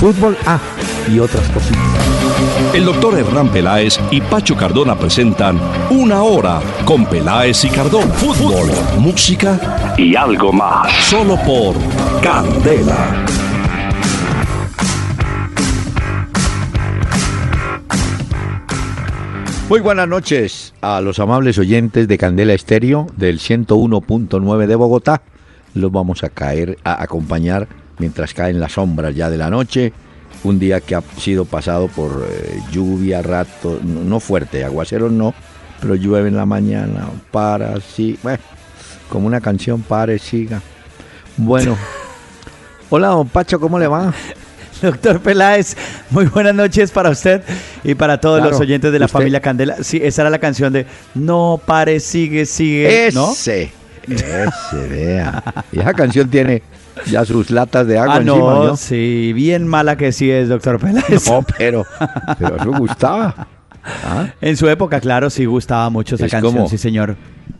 Fútbol A y otras cositas. El doctor Hernán Peláez y Pacho Cardona presentan Una Hora con Peláez y Cardona. Fútbol, música y algo más. Solo por Candela. Muy buenas noches a los amables oyentes de Candela Estéreo del 101.9 de Bogotá. Los vamos a caer a acompañar mientras caen las sombras ya de la noche. Un día que ha sido pasado por eh, lluvia, rato, no, no fuerte, aguaceros no, pero llueve en la mañana, para, sí, bueno, como una canción, pare, siga. Bueno, hola don Pacho, ¿cómo le va? Doctor Peláez, muy buenas noches para usted y para todos Claro, los oyentes de la usted- familia Candela. Sí, esa era la canción de No pare, sigue, sigue, ¿no? Ese, ese, vea. Y esa canción tiene ya sus latas de agua Ah, encima, no, ¿no? sí, bien mala que sí es, doctor Peláez. No, pero, pero eso gustaba. ¿Ah? En su época, claro, sí gustaba mucho esa Es canción, como- sí, señor.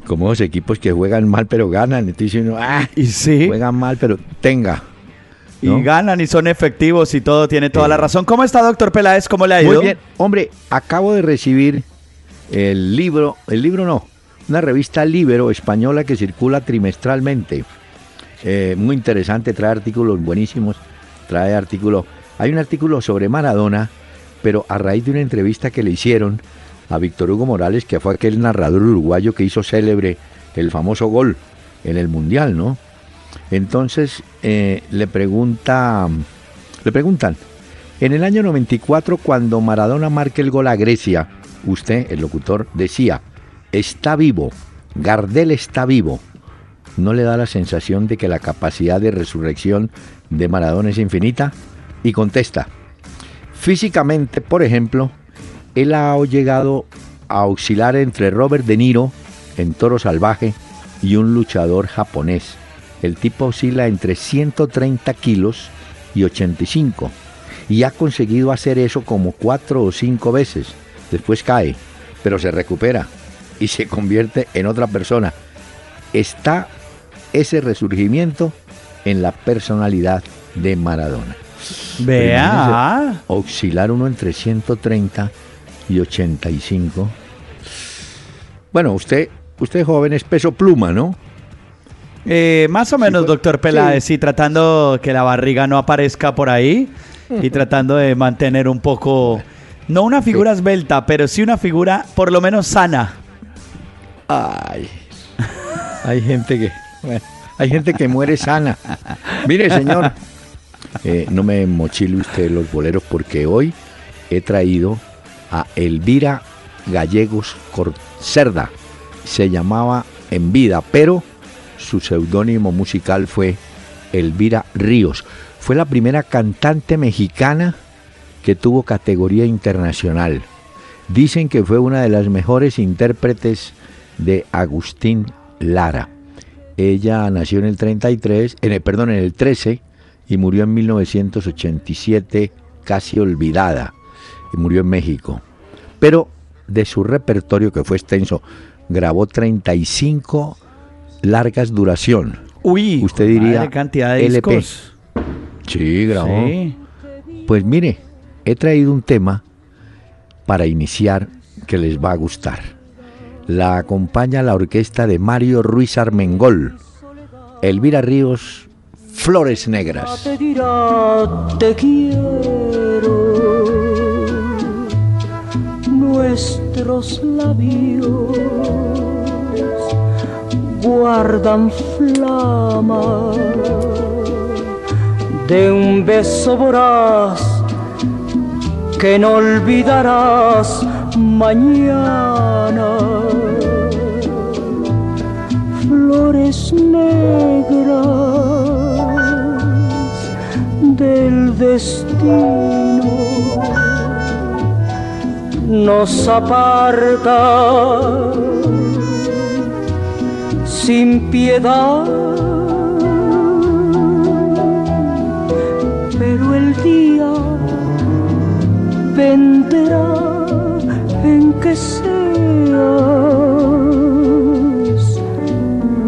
Como los equipos que juegan mal pero ganan. Entonces uno, ah, Y sí, juegan mal pero tenga. y ganan y son efectivos y todo, tiene toda la razón. ¿Cómo está, doctor Peláez? ¿Cómo le ha ido? Muy bien. Hombre, acabo de recibir el libro, el libro no, una revista Libero española que circula trimestralmente. Eh, muy interesante, trae artículos buenísimos, trae artículos. Hay un artículo sobre Maradona, pero a raíz de una entrevista que le hicieron a Víctor Hugo Morales, que fue aquel narrador uruguayo que hizo célebre el famoso gol en el Mundial, ¿no? Entonces eh, le pregunta, le preguntan, en el año 94, cuando Maradona marca el gol a Grecia, usted, el locutor, decía, está vivo, Gardel está vivo. ¿No le da la sensación de que la capacidad de resurrección de Maradona es infinita? Y contesta, físicamente, por ejemplo, él ha llegado a oscilar entre Robert De Niro en Toro Salvaje y un luchador japonés. El tipo oscila entre 130 kilos y 85 y ha conseguido hacer eso como cuatro o cinco veces. Después cae, pero se recupera y se convierte en otra persona. Está ese resurgimiento en la personalidad de Maradona. Vea. Oscilar uno entre 130 y 85. Bueno, usted, usted joven es peso pluma, ¿no? Eh, más o menos, pues, doctor Peláez, sí. tratando que la barriga no aparezca por ahí y tratando de mantener un poco, no una figura esbelta, pero sí una figura por lo menos sana. Ay, hay gente que, hay gente que muere sana. Mire, señor, eh, no me mochile usted los boleros porque hoy he traído a Elvira Gallegos Cerda. Se llamaba En Vida, pero su seudónimo musical fue Elvira Ríos. Fue la primera cantante mexicana que tuvo categoría internacional. Dicen que fue una de las mejores intérpretes de Agustín Lara. Ella nació en el 33, en el, perdón, en el 13 y murió en 1987 casi olvidada. Y murió en México. Pero de su repertorio que fue extenso, grabó 35 largas duración. Uy, Usted diría cantidad de LP. discos. Sí, grabó. Sí. Pues mire, he traído un tema para iniciar que les va a gustar. La acompaña la orquesta de Mario Ruiz Armengol. Elvira Ríos, Flores Negras. te dirá te quiero. Nuestros labios guardan flama de un beso voraz que no olvidarás mañana. Flores negras del destino nos aparta sin piedad.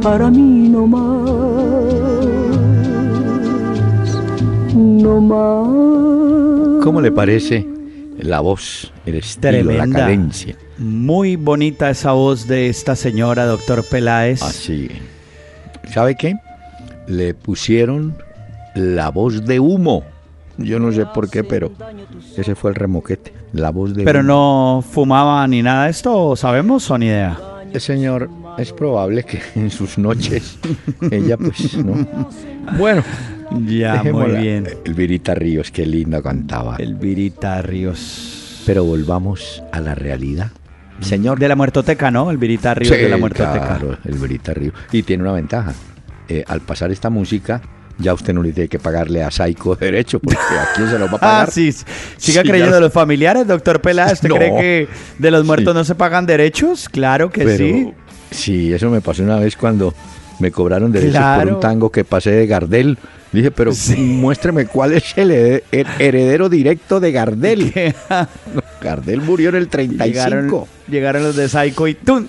Para mí no más, no más. ¿Cómo le parece la voz, el estilo, Tremenda. la cadencia? Muy bonita esa voz de esta señora, doctor Peláez. Así. ¿Sabe qué? Le pusieron la voz de humo. Yo no sé por qué, pero ese fue el remoquete. La voz de Pero humo. no fumaba ni nada de esto, ¿sabemos o ni idea? El señor, es probable que en sus noches ella, pues, ¿no? Bueno, Ya, muy bien. Elvirita Ríos, qué lindo cantaba. Elvirita Ríos. Pero volvamos a la realidad. Señor, De la muertoteca, ¿no? Elvirita Ríos de la muertoteca. Claro, el Verita Río. Y tiene una ventaja. Eh, al pasar esta música, ya usted no le tiene que pagarle a Saico derecho, porque ¿a quién se lo va a Ah, pagar? sí. Siga Sí, creyendo de los familiares, doctor Peláez. ¿Usted No. cree que de los muertos Sí. no se pagan derechos? Claro que Pero, sí. Sí, eso me pasó una vez cuando me cobraron derechos por Claro. un tango que pasé de Gardel. Dije, pero Sí. muéstreme cuál es el he- el heredero directo de Gardel. Gardel murió en el 35. llegaron, llegaron los de Psycho y ¡tum!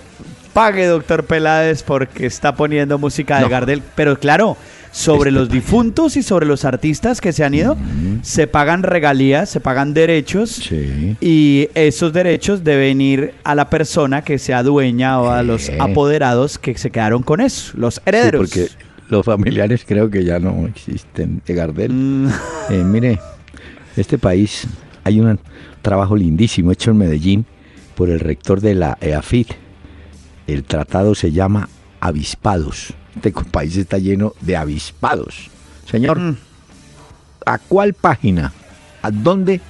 Pague, doctor Peláez, porque está poniendo música de No. Gardel. Pero claro, sobre Este los difuntos y sobre los artistas que se han ido, se pagan regalías, se pagan derechos. Sí. Y esos derechos deben ir a la persona que sea dueña o a los Eh. apoderados que se quedaron con eso, los Sí, herederos. porque los familiares creo que ya no existen de Gardel. Mm, Eh, mire, este país hay un trabajo lindísimo hecho en Medellín por el rector de la EAFIT. El tratado se llama Avispados. Este país está lleno de avispados. Señor, Mm. ¿a cuál página? ¿A dónde,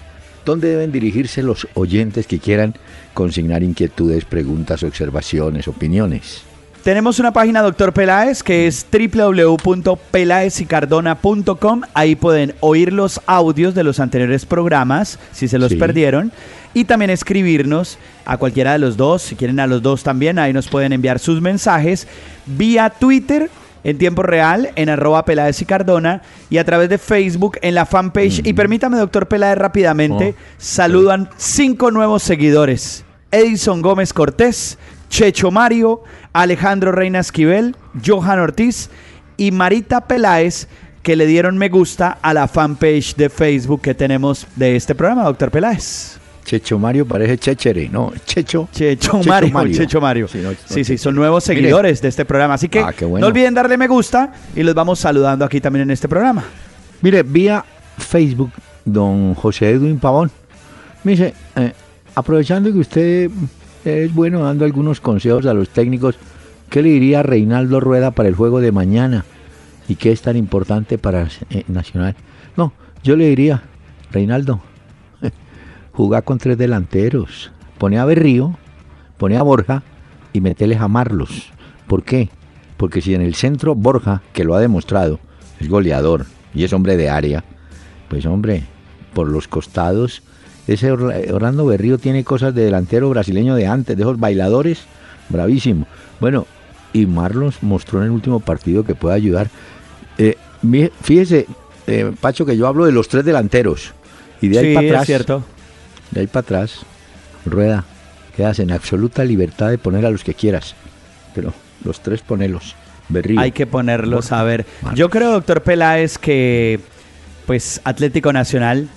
dónde deben dirigirse los oyentes que quieran consignar inquietudes, preguntas, observaciones, opiniones? Tenemos una página, doctor Peláez, que es www.pelaezicardona.com. Ahí pueden oír los audios de los anteriores programas, si se los Sí. perdieron. Y también escribirnos a cualquiera de los dos, si quieren a los dos también, ahí nos pueden enviar sus mensajes vía Twitter en tiempo real, en arroba Peláez y Cardona, y a través de Facebook en la fanpage. Y permítame, doctor Peláez, rápidamente, Oh. saludan cinco nuevos seguidores. Edison Gómez Cortés, Checho Mario, Alejandro Reina Esquivel, Johan Ortiz y Marita Peláez, que le dieron me gusta a la fanpage de Facebook que tenemos de este programa, doctor Peláez. Checho Mario parece Chechere, ¿no? Checho. Checho, Checho Mario, Mario. Checho Mario. Sí, no, no, sí, son nuevos Mire. seguidores de este programa. Así que Ah, bueno. no olviden darle me gusta y los vamos saludando aquí también en este programa. Mire, vía Facebook, don José Edwin Pavón. Me dice, eh, aprovechando que usted es bueno dando algunos consejos a los técnicos, ¿qué le diría a Reinaldo Rueda para el juego de mañana? ¿Y qué es tan importante para eh, Nacional? No, yo le diría, Reinaldo, jugar con tres delanteros. Pone a Berrío, pone a Borja y meteles a Marlos. ¿Por qué? Porque si en el centro Borja, que lo ha demostrado, es goleador y es hombre de área, pues hombre, por los costados, ese Orla- Orlando Berrío tiene cosas de delantero brasileño de antes, de esos bailadores, bravísimo. Bueno, y Marlos mostró en el último partido que puede ayudar. Eh, fíjese, eh, Pacho, que yo hablo de los tres delanteros. Y de ahí sí, para atrás, es cierto. De ahí para atrás, Rueda, quedas en absoluta libertad de poner a los que quieras. Pero los tres ponelos. Berrío. Hay que ponerlos a ver. Marcos. Yo creo, doctor Peláez, que pues Atlético Nacional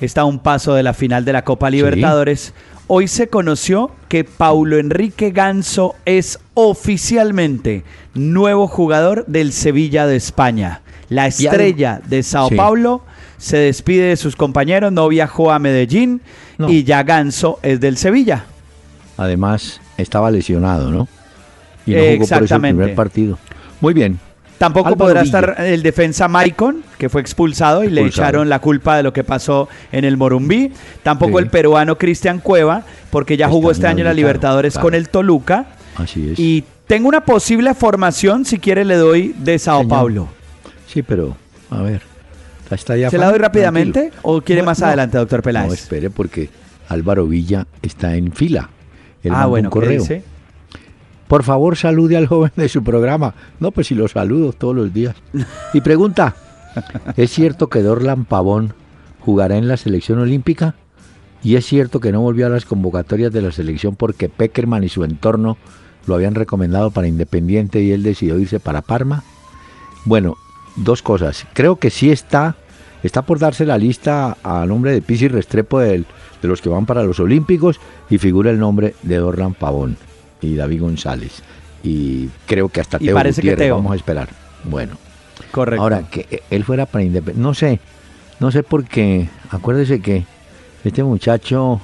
está a un paso de la final de la Copa Libertadores. Hoy se conoció que Paulo Enrique Ganso es oficialmente nuevo jugador del Sevilla de España. La estrella de Sao Sí. Paulo se despide de sus compañeros, no viajó a Medellín No. y ya Ganso es del Sevilla. Además, estaba lesionado, ¿no? Y no jugó por eso el Exactamente. primer partido. Muy bien. Tampoco Álvaro podrá Villa. estar el defensa Maicon, que fue expulsado y le echaron la culpa de lo que pasó en el Morumbí. Tampoco Sí. el peruano Cristian Cueva, porque ya jugó este año en la Libertadores claro. con el Toluca. Así es. Y tengo una posible formación, si quiere le doy, de Sao Señor. Paulo. Sí, pero, a ver. Está ya ¿Se la doy rápidamente tranquilo. o quiere No, más no. adelante, doctor Peláez? No, espere, porque Álvaro Villa está en fila. Él ah, bueno, un ¿qué correo. dice? Por favor, salude al joven de su programa. No, pues si lo saludo todos los días. Y pregunta, ¿es cierto que Dorlan Pavón jugará en la selección olímpica? ¿Y es cierto que no volvió a las convocatorias de la selección porque Peckerman y su entorno lo habían recomendado para Independiente y él decidió irse para Parma? Bueno, dos cosas. Creo que sí está, está por darse la lista a nombre de Pizzi Restrepo del- de los que van para los Olímpicos y figura el nombre de Dorlan Pavón y David González. Y creo que hasta Y Teo parece que Teo. vamos a esperar. Bueno, Correcto. ahora que él fuera para Independiente, no sé, no sé por qué, acuérdese que este muchacho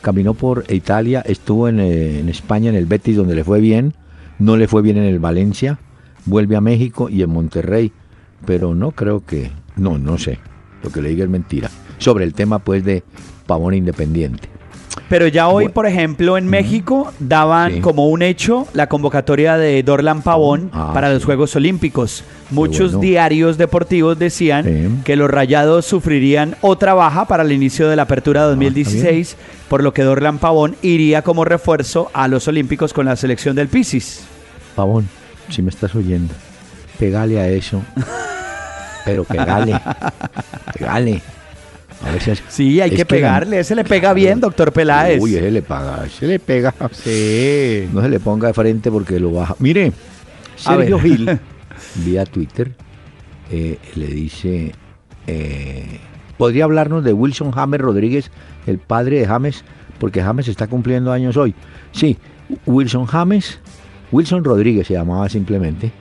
caminó por Italia, estuvo en, eh, en España, en el Betis, donde le fue bien, no le fue bien en el Valencia, vuelve a México y en Monterrey, pero no creo que, no, no sé, lo que le diga es mentira, sobre el tema pues de Pavón Independiente. Pero ya hoy, por ejemplo, en México daban Sí. como un hecho la convocatoria de Dorlan Pavón Ah, para los. Juegos Olímpicos. Muchos bueno. diarios deportivos decían Sí. que los Rayados sufrirían otra baja para el inicio de la apertura Ah, 2016, por lo que Dorlan Pavón iría como refuerzo a los Olímpicos con la selección del Pisis. Pavón, si me estás oyendo, pegale a eso, pero pegale, pegale. A veces Sí, hay que pegarle, ese le pega bien, doctor Peláez. Uy, ese le paga, ese le pega. Sí. No se le ponga de frente porque lo baja. Mire, Sergio. Gil, vía Twitter, eh, le dice, eh, ¿podría hablarnos de Wilson James Rodríguez, el padre de James? Porque James está cumpliendo años hoy. Sí, Wilson James, Wilson Rodríguez se llamaba simplemente.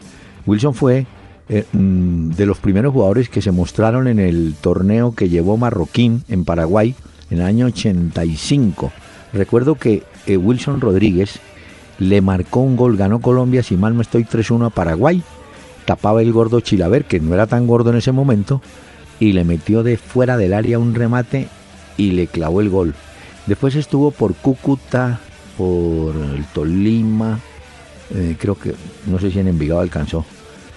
Wilson fue eh, mm, de los primeros jugadores que se mostraron en el torneo que llevó Marroquín en Paraguay en el año 85. Recuerdo que eh, Wilson Rodríguez le marcó un gol, ganó Colombia, si mal no estoy, 3-1 a Paraguay, tapaba el gordo Chilaver, que no era tan gordo en ese momento, y le metió de fuera del área un remate y le clavó el gol. Después estuvo por Cúcuta, por Tolima, eh, creo que, no sé si en Envigado alcanzó.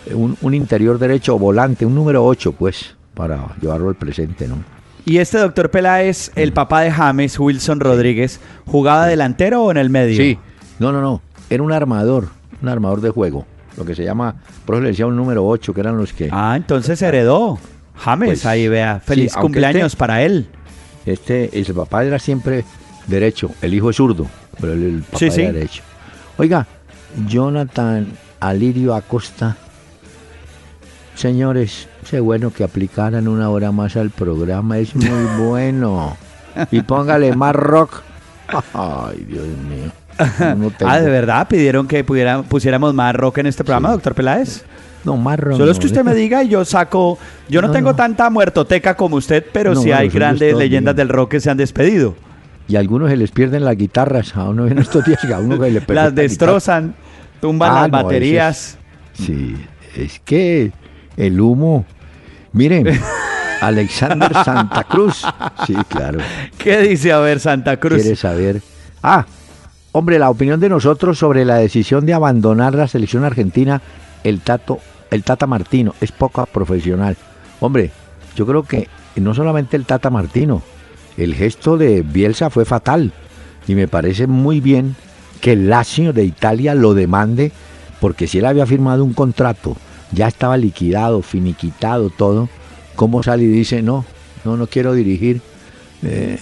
Eh, Un, un interior derecho, volante, un número 8, pues, para llevarlo al presente, ¿no? Y este doctor Peláez, el papá de James, Wilson Rodríguez, ¿jugaba delantero o en el medio? Sí, no, no, no, era un armador, un armador de juego, lo que se llama, por eso le decía un número 8, que eran los que... Ah, entonces heredó. James, Pues, ahí vea. Feliz cumpleaños este- para él. Este, el papá era siempre derecho, el hijo es zurdo, pero el, el papá Sí, sí. era derecho. Oiga, Jonathan Alirio Acosta, señores, sé bueno que aplicaran una hora más al programa, es muy bueno. Y póngale más rock. Ay, Dios mío. No Ah, ¿de verdad? ¿Pidieron que pudiera, pusiéramos más rock en este programa, Sí. doctor Peláez? No, más rock. Solo es que usted me diga y yo saco... Yo no, No, tengo no. tanta muertoteca como usted, pero sí hay grandes leyendas bien. del rock que se han despedido. Y a algunos se les pierden las guitarras. A uno en estos días, a uno que le Las la destrozan, tumban Ah, las no, baterías. Sí, es que el humo. Miren, Alexander Santa Cruz. Sí, claro. ¿Qué dice, a ver, Santa Cruz? Quiere saber. Ah, hombre, la opinión de nosotros sobre la decisión de abandonar la selección argentina, el Tato, el Tata Martino, es poco profesional. Hombre, yo creo que no solamente el Tata Martino, el gesto de Bielsa fue fatal. Y me parece muy bien que el Lazio de Italia lo demande, porque si él había firmado un contrato, ya estaba liquidado, finiquitado todo, ¿cómo sale y dice, no, no, no quiero dirigir? Eh,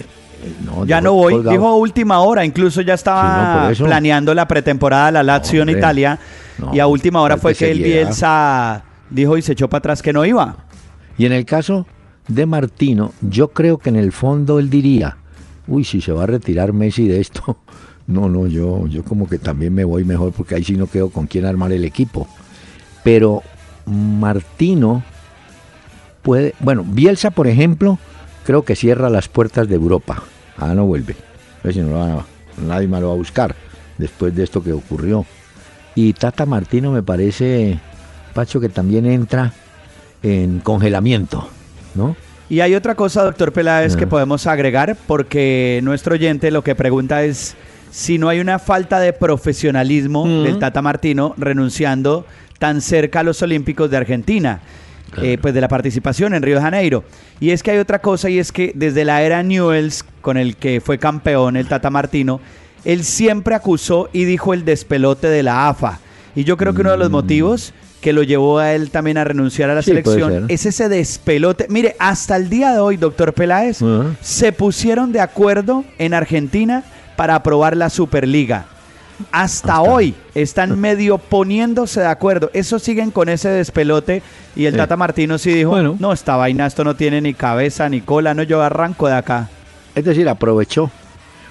no, Ya no voy, colgado. dijo última hora, incluso ya estaba Sí, no, planeando la pretemporada de la Lazio en. Italia y a última hora falta fue que el. Bielsa dijo y se echó para atrás que no iba. Y en el caso de Martino, yo creo que en el fondo él diría, uy, si se va a retirar Messi de esto, no, no, yo, yo como que también me voy mejor porque ahí sí no quedo con quién armar el equipo. Pero Martino puede, bueno, Bielsa, por ejemplo, creo que cierra las puertas de Europa. Ah, no vuelve. A ver si no lo van a- nadie más lo va a buscar después de esto que ocurrió. Y Tata Martino me parece, Pacho, que también entra en congelamiento, ¿no? Y hay otra cosa, doctor Peláez, que Ah. podemos agregar, porque nuestro oyente lo que pregunta es si no hay una falta de profesionalismo del Tata Martino renunciando tan cerca a los Olímpicos de Argentina. eh, pues de la participación en Río de Janeiro. Y es que hay otra cosa y es que desde la era Newells, con el que fue campeón el Tata Martino, él siempre acusó y dijo el despelote de la AFA. Y yo creo que uno de los Mm. motivos que lo llevó a él también a renunciar a la Sí, selección es ese despelote. Mire, hasta el día de hoy, doctor Peláez, se pusieron de acuerdo en Argentina para aprobar la Superliga. Hasta, hoy están medio poniéndose de acuerdo. Eso siguen con ese despelote. Y el Sí. Tata Martino sí dijo: Bueno. No, esta vaina, esto no tiene ni cabeza ni cola. No, yo arranco de acá. Es decir, aprovechó.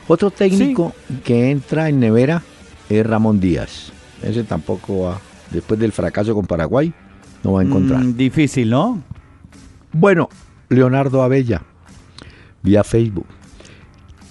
Otro técnico que entra en nevera es Ramón Díaz. Ese tampoco va, después del fracaso con Paraguay, no va a encontrar. Mm, difícil, ¿no? Bueno, Leonardo Abella, vía Facebook.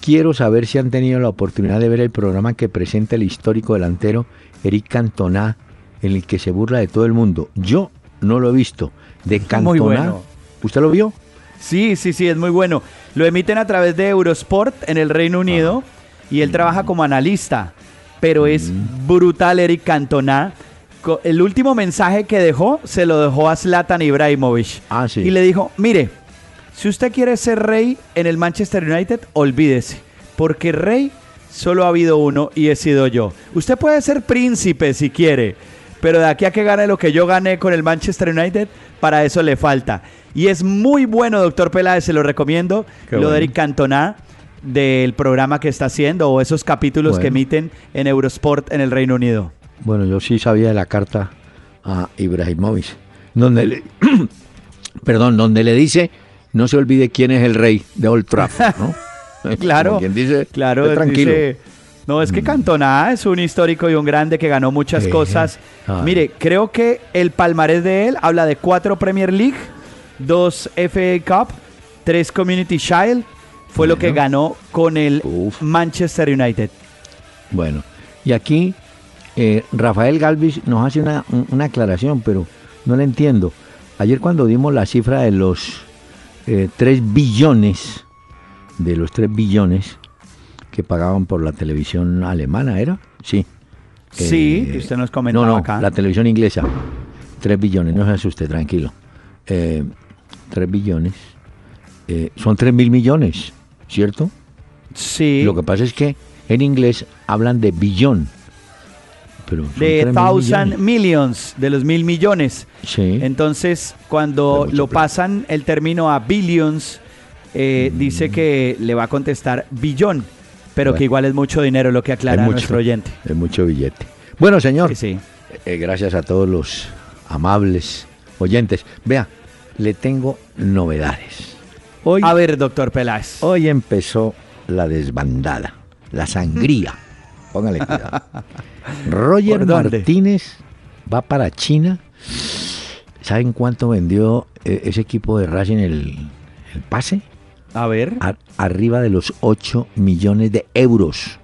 Quiero saber si han tenido la oportunidad de ver el programa que presenta el histórico delantero Eric Cantona, en el que se burla de todo el mundo. Yo no lo he visto. De Cantona. Muy bueno. ¿Usted lo vio? Sí, sí, sí, es muy bueno. Lo emiten a través de Eurosport en el Reino Unido y él trabaja como analista. Pero es brutal Eric Cantona. El último mensaje que dejó se lo dejó a Zlatan Ibrahimovic. Ah, sí. Y le dijo, mire, si usted quiere ser rey en el Manchester United, olvídese. Porque rey solo ha habido uno y he sido yo. Usted puede ser príncipe si quiere, pero de aquí a que gane lo que yo gané con el Manchester United, para eso le falta. Y es muy bueno, doctor Peláez, se lo recomiendo, Qué lo bueno. de Eric Cantona del programa que está haciendo o esos capítulos que emiten en Eurosport en el Reino Unido. Bueno, yo sí sabía de la carta a Ibrahimovic, donde le, perdón, donde le dice, no se olvide quién es el rey de Old Trafford, ¿no? Claro, Como quien dice, claro, "Esté tranquilo. dice, no, es que Cantona es un histórico y un grande que ganó muchas cosas. Ay. Mire, creo que el palmarés de él habla de cuatro Premier League, dos FA Cup, tres Community Shield. Fue lo que ganó con el Uf. Manchester United. Bueno, y aquí eh, Rafael Galvis nos hace una, un- una aclaración, pero no la entiendo. Ayer cuando dimos la cifra de los 3 billones, de los 3 billones que pagaban por la televisión alemana, ¿era? Sí. Sí, Eh, usted nos comentaba No, no, acá. la televisión inglesa. 3 billones, no se asuste, tranquilo. Eh, 3 billones. eh, son 3 mil millones, ¿cierto? Sí, Lo que pasa es que en inglés hablan de billón. Pero de 3.000 thousand millions, de los mil millones. Sí. Entonces, cuando lo plata. pasan el término a billions, eh, dice que le va a contestar billón, pero Bueno. que igual es mucho dinero lo que aclara mucho. nuestro oyente. Es mucho billete. Bueno, señor, Sí, sí. eh, gracias a todos los amables oyentes. Vea, le tengo novedades. Hoy, A ver, doctor Peláez. hoy empezó la desbandada, la sangría. Póngale cuidado. Roger. Martínez va para China. ¿Saben cuánto vendió eh, ese equipo de Racing el, el pase? A ver. A- arriba de los 8 millones de euros.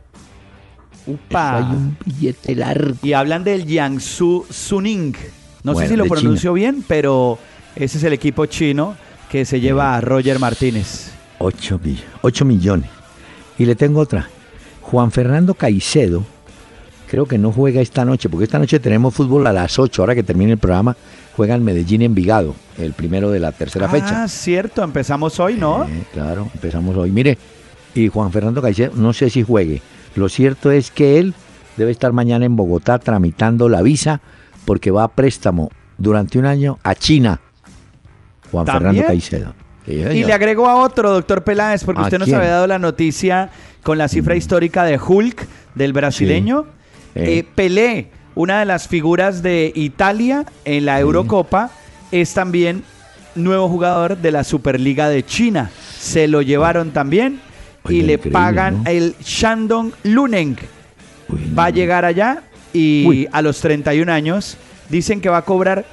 Upa. Hay un billete largo. Y hablan del Jiangsu Suning. No Bueno, sé si lo pronuncio bien, pero ese es el equipo chino que se lleva a Roger Martínez. 8, mi- 8 millones. Y le tengo otra. Juan Fernando Caicedo, creo que no juega esta noche, porque esta noche tenemos fútbol a las 8, ahora que termine el programa, juega en Medellín Envigado, el primero de la tercera fecha. Ah, cierto, empezamos hoy, ¿no? Eh, claro, empezamos hoy. Mire, y Juan Fernando Caicedo, no sé si juegue. Lo cierto es que él debe estar mañana en Bogotá tramitando la visa porque va a préstamo durante un año a China. Juan ¿También? Fernando Caicedo. Sí, Y le agrego a otro, doctor Peláez, porque ¿A usted nos quién? Había dado la noticia con la cifra histórica de Hulk, del brasileño. Sí. Eh, Eh. Pelé, una de las figuras de Italia en la Eurocopa, es también nuevo jugador de la Superliga de China. Se lo llevaron también y le pagan ¿no? el Shandong Luneng. Uy, Va a llegar allá y Uy. a los 31 años dicen que va a cobrar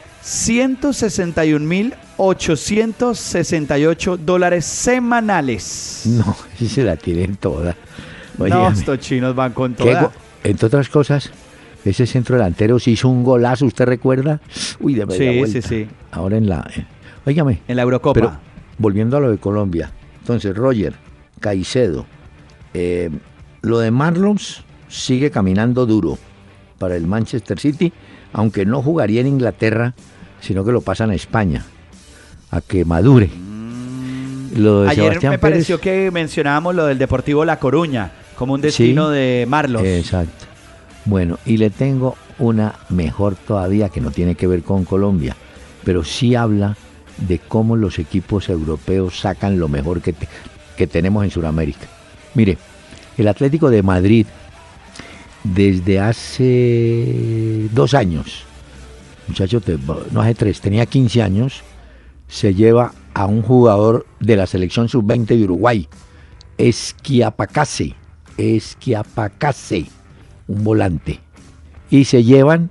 161.868 dólares semanales. No, sí se la tienen toda. no, estos chinos van con toda. entre otras cosas, ese centro delantero se hizo un golazo, ¿usted recuerda? Uy, de media Sí, vuelta. sí, sí. Ahora en la... eh, Óigame, En la Eurocopa. pero volviendo a lo de Colombia. Entonces, Roger, Caicedo, eh, lo de Marlons sigue caminando duro para el Manchester City, aunque no jugaría en Inglaterra, sino que lo pasan a España. a que madure. Lo de Ayer Sebastián me pareció Pérez, que mencionábamos lo del Deportivo La Coruña como un destino Sí. de Marlos. Exacto. Bueno, y le tengo una mejor todavía que no tiene que ver con Colombia, pero sí habla de cómo los equipos europeos sacan lo mejor que, te- que tenemos en Sudamérica. Mire, el Atlético de Madrid desde hace dos años, muchacho, te- no hace tres, tenía 15 años, se lleva a un jugador de la selección sub-20 de Uruguay, Esquiapacase, Esquiapacase, un volante. Y se llevan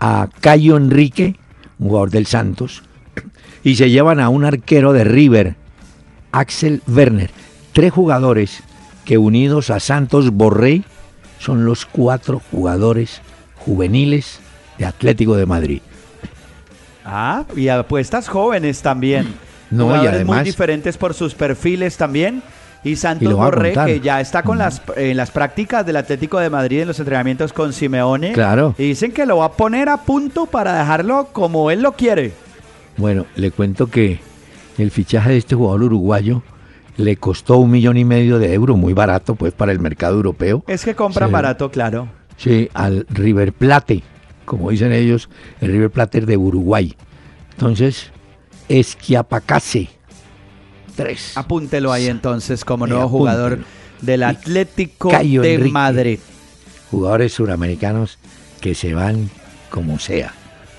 a Cayo Enrique, un jugador del Santos, y se llevan a un arquero de River, Axel Werner. Tres jugadores que unidos a Santos Borré son los cuatro jugadores juveniles de Atlético de Madrid. Ah, y apuestas jóvenes también. No, y Jugadores además- muy diferentes por sus perfiles también. Y Y Santos a Borré, que ya está con las, en las prácticas del Atlético de Madrid en los entrenamientos con Simeone. Claro. Y dicen que lo va a poner a punto para dejarlo como él lo quiere. Bueno, le cuento que el fichaje de este jugador uruguayo le costó un millón y medio de euros, muy barato pues para el mercado europeo. Es que compran Sí. barato, claro. Sí, al River Plate, como dicen ellos, el River Plate de Uruguay. Entonces, Esquiapacase, tres. Apúntelo ahí entonces como nuevo apúntelo. jugador del Atlético Cayo de Enrique. Madrid. Jugadores suramericanos que se van como sea.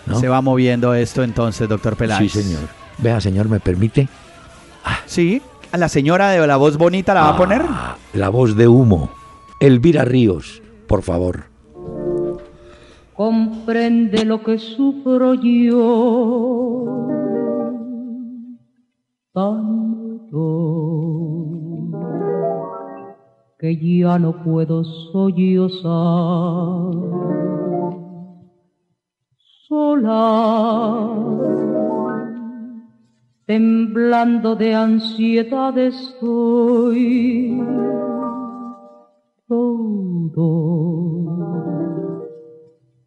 ¿no? Se va moviendo esto entonces, doctor Peláez. Sí, señor. Vea, señor, ¿me permite? Sí, a la señora de la voz bonita la va a poner. Ah, La voz de humo. Elvira Ríos, por favor. Comprende lo que sufro yo. Tanto que ya no puedo sollozar. Sola temblando de ansiedad estoy. Todo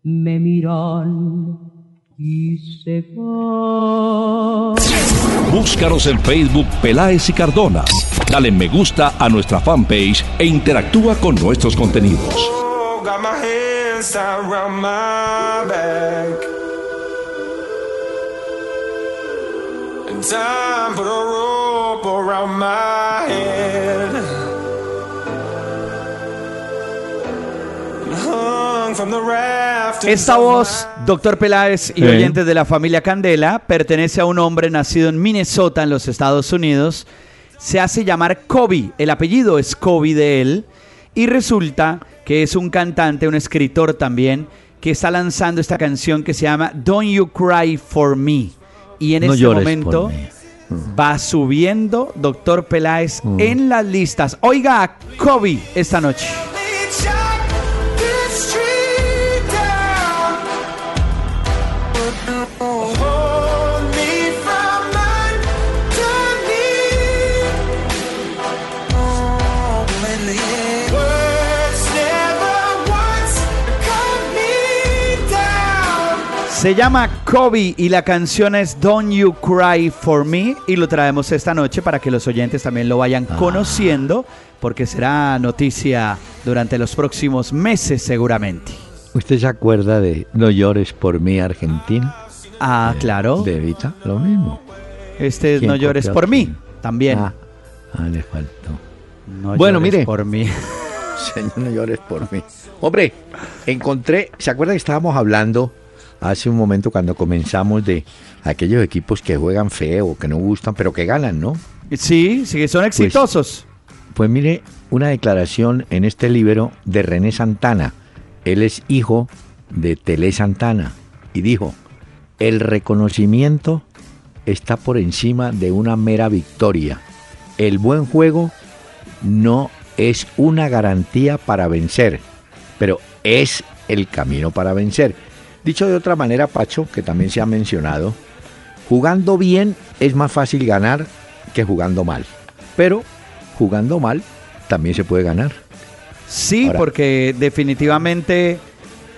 me miran y se van. Búscanos en Facebook Peláez y Cardona. Dale me gusta a nuestra fanpage e interactúa con nuestros contenidos. Oh, got my hands around my back. And time put a rope around my head. And hung from the rafters Esta voz, doctor Peláez y Sí. oyentes de la familia Candela, pertenece a un hombre nacido en Minnesota, en los Estados Unidos. Se hace llamar Kobe, el apellido es Kobe de él, y resulta que es un cantante, un escritor también, que está lanzando esta canción que se llama Don't You Cry For Me. Y en No este momento va subiendo doctor Peláez Mm. en las listas. Oiga a Kobe esta noche. Se llama Kobe y la canción es Don't You Cry For Me y lo traemos esta noche para que los oyentes también lo vayan conociendo porque será noticia durante los próximos meses seguramente. ¿Usted se acuerda de No llores por mí, Argentina? Ah, claro. De Evita, lo mismo. Este es ¿Quién No llores por mí también. Ah, ah, le faltó. No Bueno, llores mire. por mí. Señor, no llores por mí. Hombre, encontré, ¿se acuerda que estábamos hablando hace un momento cuando comenzamos de aquellos equipos que juegan feo, que no gustan, pero que ganan, ¿no? Sí, sí que son exitosos. Pues mire, una declaración en este libro de René Santana. Él es hijo de Telé Santana y dijo, el reconocimiento está por encima de una mera victoria. El buen juego no es una garantía para vencer, pero es el camino para vencer. Dicho de otra manera, Pacho, que también se ha mencionado, jugando bien es más fácil ganar que jugando mal. Pero jugando mal también se puede ganar. Sí, Ahora- porque definitivamente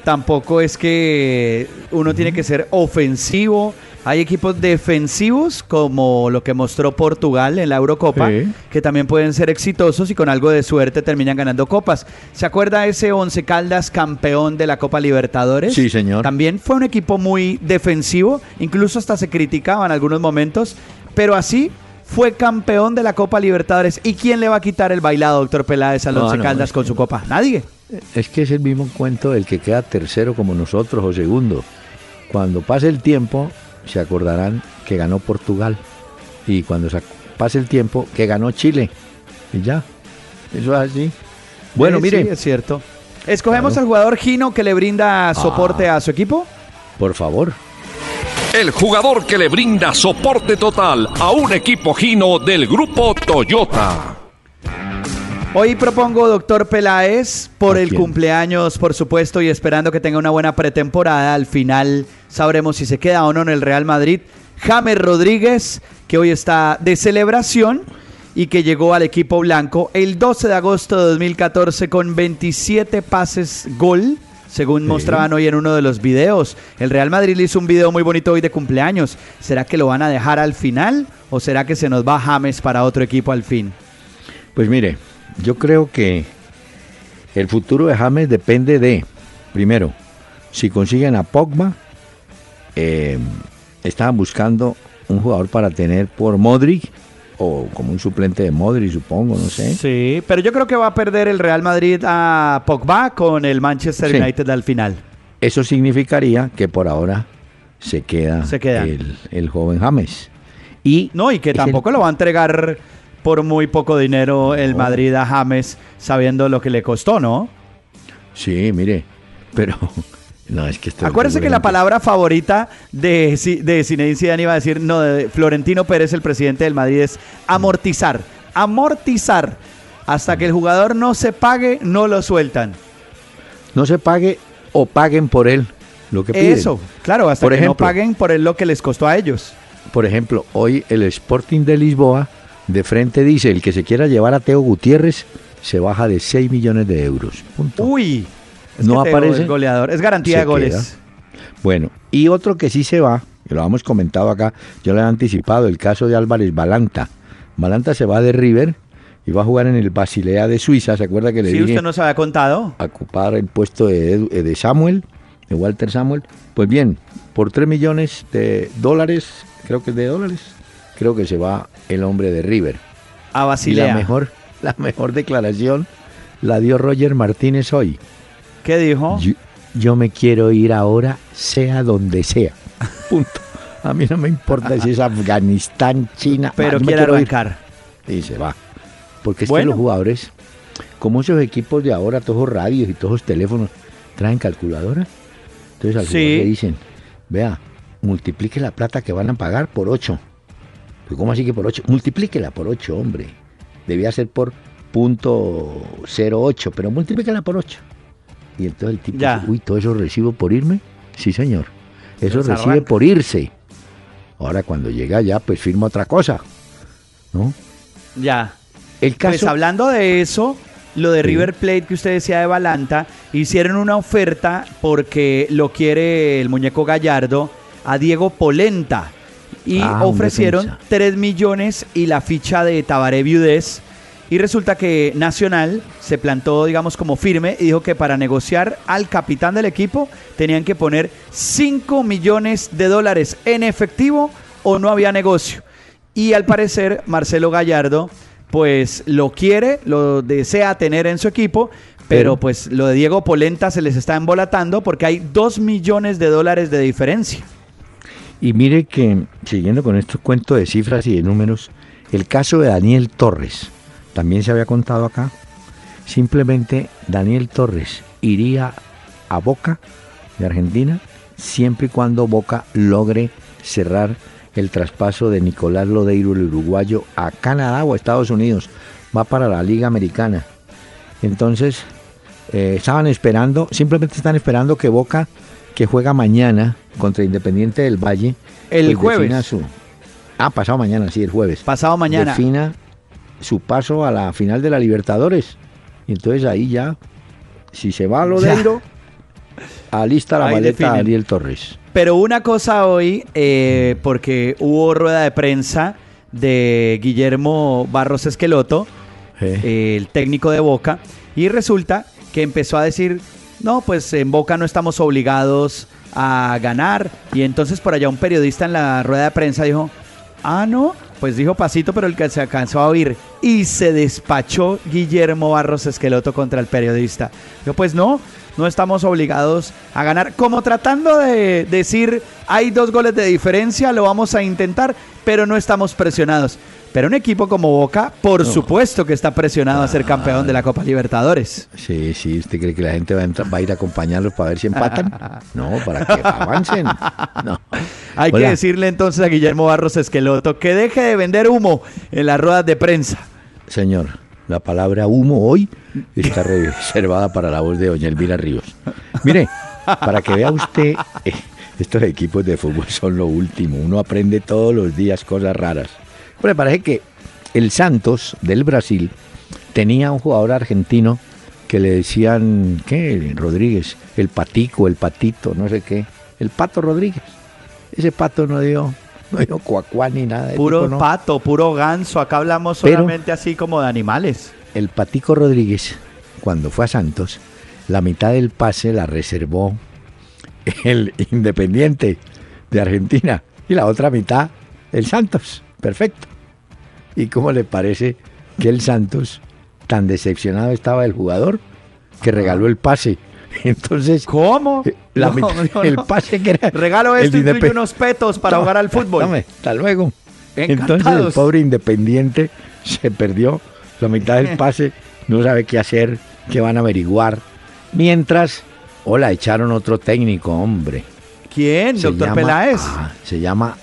tampoco es que uno tiene que ser ofensivo Hay equipos defensivos como lo que mostró Portugal en la Eurocopa, Sí. que también pueden ser exitosos y con algo de suerte terminan ganando copas. ¿Se acuerda ese Once Caldas campeón de la Copa Libertadores? Sí, señor. También fue un equipo muy defensivo, incluso hasta se criticaba en algunos momentos, pero así fue campeón de la Copa Libertadores. ¿Y quién le va a quitar el bailado, doctor Peláez, al No, Once no, Caldas con su copa? Nadie. Es que es el mismo cuento del que queda tercero como nosotros o segundo. Cuando pase el tiempo, se acordarán que ganó Portugal. Y cuando se pase el tiempo, que ganó Chile. Y ya. Eso es así. Bueno, Eh, mire, sí, es cierto. Escogemos Claro. al jugador Gino que le brinda soporte a su equipo. por favor. El jugador que le brinda soporte total a un equipo Gino del grupo Toyota. Hoy propongo doctor Peláez por ¿A el quién? cumpleaños, por supuesto, y esperando que tenga una buena pretemporada. Al final sabremos si se queda o no en el Real Madrid. James Rodríguez, que hoy está de celebración y que llegó al equipo blanco el 12 de agosto de 2014 con 27 pases gol. Según Sí. mostraban hoy en uno de los videos, el Real Madrid le hizo un video muy bonito hoy de cumpleaños. ¿Será que lo van a dejar al final o será que se nos va James para otro equipo al fin? Pues mire, yo creo que el futuro de James depende de, primero, si consiguen a Pogba, eh, estaban buscando un jugador para tener por Modric o como un suplente de Modric, supongo, no sé. Sí, pero yo creo que va a perder el Real Madrid a Pogba con el Manchester Sí. United al final. Eso significaría que por ahora se queda, Se queda. El, el joven James. Y No, y que el- tampoco lo va a entregar por muy poco dinero el No. Madrid a James sabiendo lo que le costó, ¿no? Sí, mire, pero no es que esto Acuérdese que la palabra favorita de, de Zinedine Zidane iba a decir, no, de Florentino Pérez, el presidente del Madrid, es amortizar. Amortizar. Hasta que el jugador no se pague, no lo sueltan. no se pague o paguen por él lo que piden. Eso, claro, hasta Por que no ejemplo. paguen por él lo que les costó a ellos. Por ejemplo, hoy el Sporting de Lisboa de frente dice, el que se quiera llevar a Teo Gutiérrez se baja de 6 millones de euros. Punto. Uy, es No aparece. es goleador, es garantía de goles. Bueno, y otro que sí se va, que lo hemos comentado acá, yo lo he anticipado, el caso de Álvarez Balanta. Balanta se va de River y va a jugar en el Basilea de Suiza, ¿se acuerda que le Si dije usted nos había contado. a ocupar el puesto de, eh, de Samuel, de Walter Samuel? Pues bien, por 3 millones de dólares, creo que es de dólares, creo que se va el hombre de River. A Y Basilea. la mejor, la mejor declaración la dio Roger Martínez hoy. ¿Qué dijo? Yo, yo me quiero ir ahora, sea donde sea. Punto. A mí no me importa si es Afganistán, China. Pero me quiere quiero ir. arrancar. Y se va. Porque es que Bueno. los jugadores, como esos equipos de ahora, todos los radios y todos los teléfonos, traen calculadora. Entonces al Sí. jugador le dicen, vea, multiplique la plata que van a pagar por 8. ¿Cómo así que por 8? Multiplíquela por 8, hombre. Debía ser por punto 08, pero multiplíquela por 8. Y entonces el tipo Ya. dice, uy, ¿todo eso recibo por irme? Sí, señor. Eso recibe por irse. Ahora cuando llega allá, pues firma otra cosa. ¿No? Ya. El caso... Pues hablando de eso, lo de. River Plate que usted decía de Balanta, hicieron una oferta porque lo quiere el muñeco Gallardo a Diego Polenta. Y Ah, ofrecieron defensa. 3 millones y la ficha de Tabaré Viudés. Y resulta que Nacional se plantó, digamos, como firme y dijo que para negociar al capitán del equipo tenían que poner 5 millones de dólares en efectivo o no había negocio. Y al parecer Marcelo Gallardo pues lo quiere, lo desea tener en su equipo, pero, Pero- pues lo de Diego Polenta se les está embolatando porque hay 2 millones de dólares de diferencia. Y mire que, siguiendo con estos cuentos de cifras y de números, el caso de Daniel Torres, también se había contado acá. Simplemente Daniel Torres iría a Boca de Argentina siempre y cuando Boca logre cerrar el traspaso de Nicolás Lodeiro, el uruguayo, a Canadá o a Estados Unidos. Va para la Liga Americana. Entonces, eh, estaban esperando, simplemente están esperando que Boca, que juega mañana contra Independiente del Valle, El pues jueves. su- ah, pasado mañana, sí, el jueves. Pasado mañana. Defina su paso a la final de la Libertadores. Y entonces ahí ya, si se va a Lodeiro, alista la Ahí maleta definen. Ariel Torres. Pero una cosa hoy, eh, porque hubo rueda de prensa de Guillermo Barros Esqueloto, eh, el técnico de Boca, y resulta que empezó a decir, no, pues en Boca no estamos obligados a ganar, y entonces por allá un periodista en la rueda de prensa dijo, ah, no, pues dijo pasito, pero el que se alcanzó a oír, y se despachó Guillermo Barros Esqueloto contra el periodista. Yo, pues no, no estamos obligados a ganar, como tratando de decir, hay dos goles de diferencia, lo vamos a intentar, pero no estamos presionados. Pero un equipo como Boca, por supuesto que está presionado a ser campeón de la Copa Libertadores. Sí, sí, ¿usted cree que la gente va a, entrar- va a ir a acompañarlos para ver si empatan? No, para que avancen. No. Hay Hola. que decirle entonces a Guillermo Barros Esqueloto que deje de vender humo en las ruedas de prensa. Señor, la palabra humo hoy está reservada para la voz de doña Elvira Ríos. Mire, para que vea usted, eh, estos equipos de fútbol son lo último. Uno aprende todos los días cosas raras. Parece que el Santos del Brasil tenía un jugador argentino que le decían, ¿qué? Rodríguez, el patico, el patito, no sé qué. El pato Rodríguez. Ese pato no dio, no dio cuacuá ni nada. Puro tipo no. pato, puro ganso. Acá hablamos Pero- solamente así como de animales. el Patico Rodríguez, cuando fue a Santos, la mitad del pase la reservó el Independiente de Argentina y la otra mitad el Santos. Perfecto. ¿Y cómo le parece que el Santos, tan decepcionado estaba del jugador, que regaló el pase? Entonces, ¿Cómo? eh, la No, el pase que era... Regalo el esto de incluye unos petos para Toma, jugar al fútbol. tome, hasta luego. Entonces el pobre Independiente se perdió la mitad del pase, no sabe qué hacer, qué van a averiguar. Mientras, hola, echaron otro técnico, hombre. ¿Quién? Se Doctor llama- Peláez. ah, se llama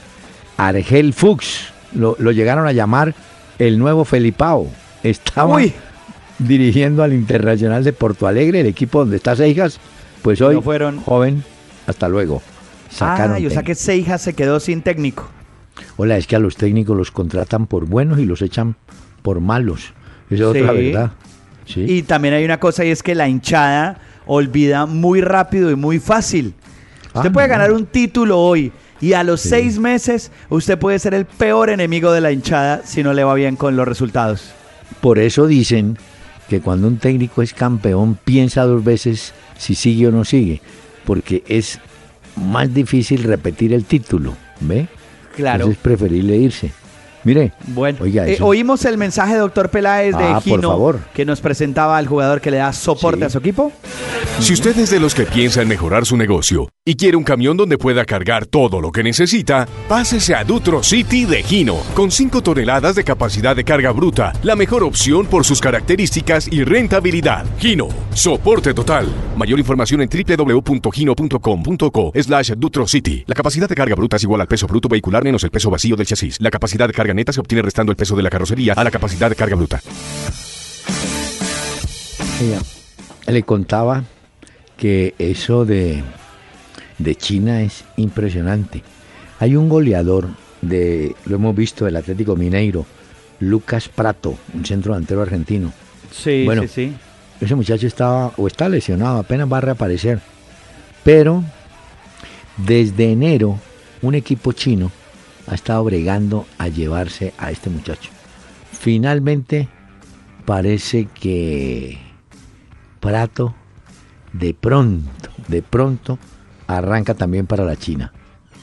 Argel Fuchs. Lo, lo llegaron a llamar el nuevo Felipao. Estaba Uy. dirigiendo al Internacional de Porto Alegre, el equipo donde está Seijas. Pues hoy, No fueron. joven, hasta luego. Sacaron Ah, o sea que Seijas se quedó sin técnico. Hola, es que a los técnicos los contratan por buenos y los echan por malos. Esa es otra verdad. Sí. Y también hay una cosa y es que la hinchada olvida muy rápido y muy fácil. Usted Ah, puede no. ganar un título hoy y a los Sí. seis meses usted puede ser el peor enemigo de la hinchada si no le va bien con los resultados. Por eso dicen que cuando un técnico es campeón piensa dos veces si sigue o no sigue, porque es más difícil repetir el título, ¿ve? Claro. Entonces es preferible irse. Mire, Bueno, oiga, eh, oímos el mensaje, doctor Peláez, de Ah, por Gino, favor. que nos presentaba al jugador que le da soporte Sí. a su equipo. Si usted es de los que piensa en mejorar su negocio y quiere un camión donde pueda cargar todo lo que necesita, pásese a Dutro City de Gino, con 5 toneladas de capacidad de carga bruta, la mejor opción por sus características y rentabilidad. Gino, soporte total. Mayor información en www.gino.com.co slash Dutro City. La capacidad de carga bruta es igual al peso bruto vehicular menos el peso vacío del chasis. La capacidad de carga neta se obtiene restando el peso de la carrocería a la capacidad de carga bruta. le contaba que eso de, de China es impresionante. Hay un goleador de, lo hemos visto, del Atlético Mineiro, Lucas Prato, un centro delantero argentino. Sí, Bueno. sí, sí. Ese muchacho estaba o está lesionado, apenas va a reaparecer. Pero desde enero un equipo chino ha estado bregando a llevarse a este muchacho. Finalmente parece que Prato de pronto, de pronto arranca también para la China.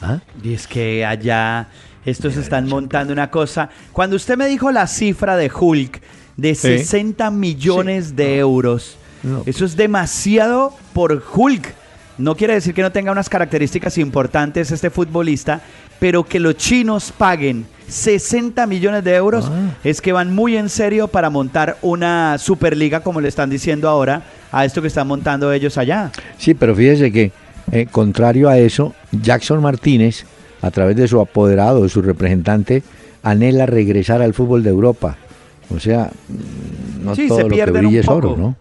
¿Ah? Y es que allá estos están montando una cosa. Cuando usted me dijo la cifra de Hulk de 60 millones de euros, No. eso es demasiado por Hulk. No quiere decir que no tenga unas características importantes este futbolista, pero que los chinos paguen 60 millones de euros Ah. es que van muy en serio para montar una superliga, como le están diciendo ahora, a esto que están montando ellos allá. Sí, pero fíjese que, eh, contrario a eso, Jackson Martínez, a través de su apoderado, de su representante, anhela regresar al fútbol de Europa. O sea, mm, no Sí, todo se lo que brilla es oro. ¿no?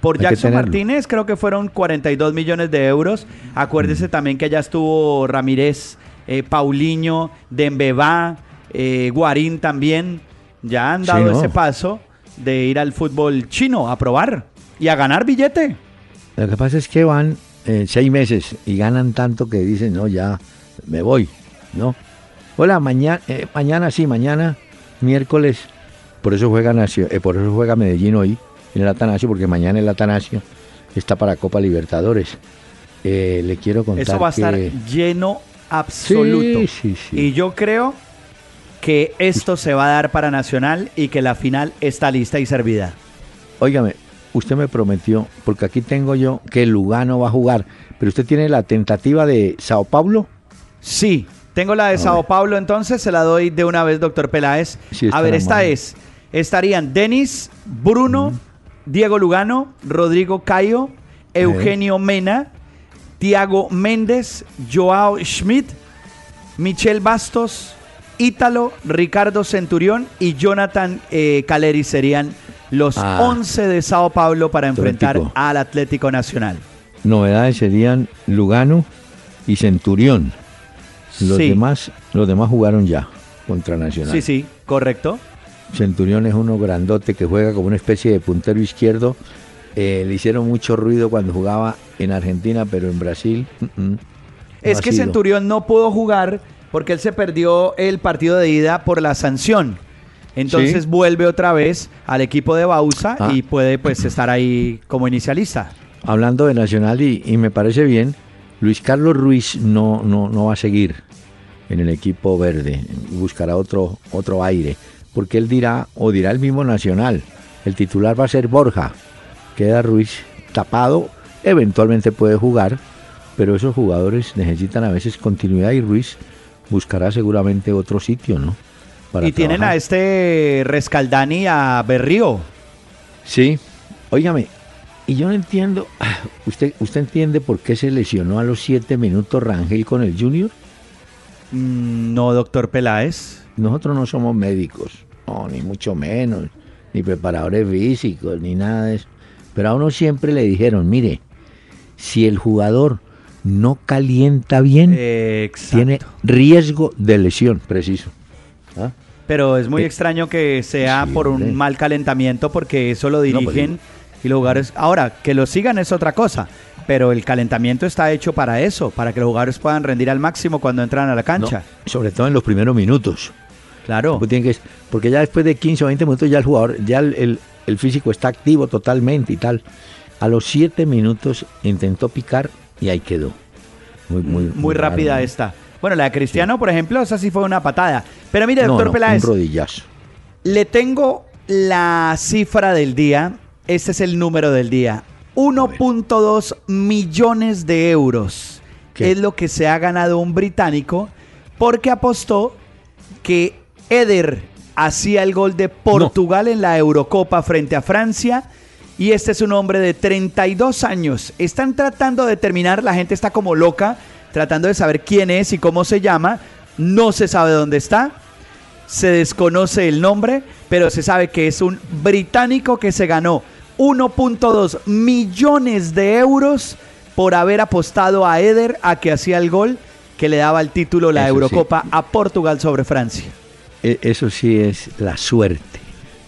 Por Hay Jackson. Martínez creo que fueron 42 millones de euros. Mm. Acuérdese también que allá estuvo Ramírez, eh, Paulinho, Dembeba, eh, Guarín también. Ya han Sí, dado ¿no? ese paso de ir al fútbol chino a probar y a ganar billete. Lo que pasa es que van eh, seis meses y ganan tanto que dicen, no, ya me voy, ¿no? Hola, mañana, mañana sí, mañana, miércoles, por eso juega Nacio- eh, por eso juega Medellín hoy en el Atanasio, porque mañana el Atanasio está para Copa Libertadores. Eh, le quiero contar Eso va a estar que- lleno absoluto. Sí, sí, sí. Y yo creo que esto se va a dar para Nacional y que la final está lista y servida. Óigame, usted me prometió, porque aquí tengo yo que Lugano va a jugar, pero usted tiene la tentativa de Sao Paulo. Sí, tengo la de Sao. Paulo, entonces se la doy de una vez, doctor Peláez. Sí, a ver, esta mal. es. Estarían Denis, Bruno, Diego Lugano, Rodrigo Cayo, Eugenio Mena, Tiago Méndez, Joao Schmidt, Michel Bastos, Ítalo, Ricardo Centurión y Jonathan eh, Caleri serían los Ah. 11 de Sao Paulo para enfrentar al Atlético Nacional. Novedades serían Lugano y Centurión. Los Sí. demás, los demás jugaron ya contra Nacional. Sí, sí, correcto. Centurión es uno grandote que juega como una especie de puntero izquierdo. Eh, le hicieron mucho ruido cuando jugaba en Argentina, pero en Brasil. mm, mm, no Es que sido. Centurión no pudo jugar porque él se perdió el partido de ida por la sanción. Entonces Sí. vuelve otra vez al equipo de Bausa Ah. y puede pues estar ahí como inicialista. Hablando de Nacional y, y me parece bien, Luis Carlos Ruiz no, no, no va a seguir en el equipo verde, buscará otro, otro aire, porque él dirá, o dirá el mismo Nacional, el titular va a ser Borja, queda Ruiz tapado, eventualmente puede jugar, pero esos jugadores necesitan a veces continuidad y Ruiz buscará seguramente otro sitio, ¿no? Para y tienen a este Rescaldani a Berrío. Sí, óigame, y yo no entiendo, ah, ¿usted, ¿usted entiende por qué se lesionó a los siete minutos Rangel con el Junior? Mm, No, doctor Peláez. Nosotros no somos médicos, no, ni mucho menos, ni preparadores físicos, ni nada de eso. Pero a uno siempre le dijeron, mire, si el jugador no calienta bien, exacto. tiene riesgo de lesión, preciso. ¿Ah? Pero es muy Eh, extraño que sea por un mal calentamiento porque eso lo pues, dirigen y los jugadores... Ahora, que lo sigan es otra cosa, pero el calentamiento está hecho para eso, para que los jugadores puedan rendir al máximo cuando entran a la No, cancha. sobre todo en los primeros minutos. Claro. Que- porque ya después de 15 o 20 minutos ya el jugador, ya el, el- el físico está activo totalmente y tal. A los 7 minutos intentó picar y ahí quedó. Muy, muy, Muy rápida esta. Bueno, la de Cristiano, por ejemplo, esa sí fue una patada. Pero mire, doctor no, Peláez, un rodillazo. le tengo la cifra del día. Este es el número del día. 1.2 millones de euros ¿Qué? es lo que se ha ganado un británico porque apostó que Eder hacía el gol de Portugal en la Eurocopa frente a Francia. Y este es un hombre de 32 años. Están tratando de determinar, la gente está como loca, tratando de saber quién es y cómo se llama. No se sabe dónde está, se desconoce el nombre, pero se sabe que es un británico que se ganó 1.2 millones de euros por haber apostado a Eder a que hacía el gol que le daba el título la Eso sí. Eurocopa a Portugal sobre Francia. E- Eso sí es la suerte.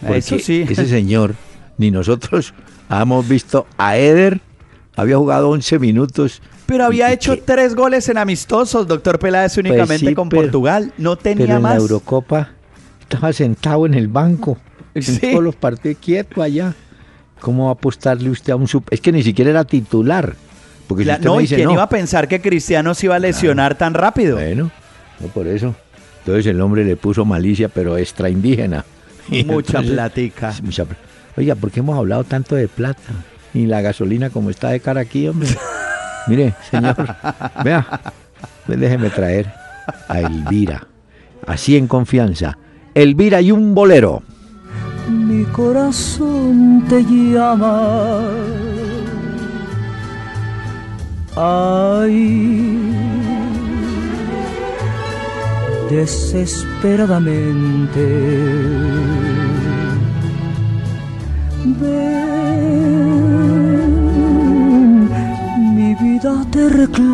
Eso sí. Ese señor, ni nosotros hemos visto a Eder, había jugado 11 minutos. Pero había hecho tres goles en amistosos, doctor Peláez, únicamente sí, con pero- Portugal. No Pero tenía en más. la Eurocopa estaba sentado en el banco. En Sí. todos los partidos quieto allá. ¿Cómo va a apostarle usted a un sub? Es que ni siquiera era titular. Porque si La- usted no, me y dice, quién no, iba a pensar que Cristiano se iba a lesionar tan rápido. Bueno, no por eso. Entonces el hombre le puso malicia, pero extra indígena. Y Mucha entonces- platica. mucha Oiga, ¿por qué hemos hablado tanto de plata? Y la gasolina como está de cara aquí, hombre. Mire, señor, vea, pues déjeme traer a Elvira. Así en confianza. Elvira y un bolero. mi corazón te llama. Ay, desesperadamente. Ven, vida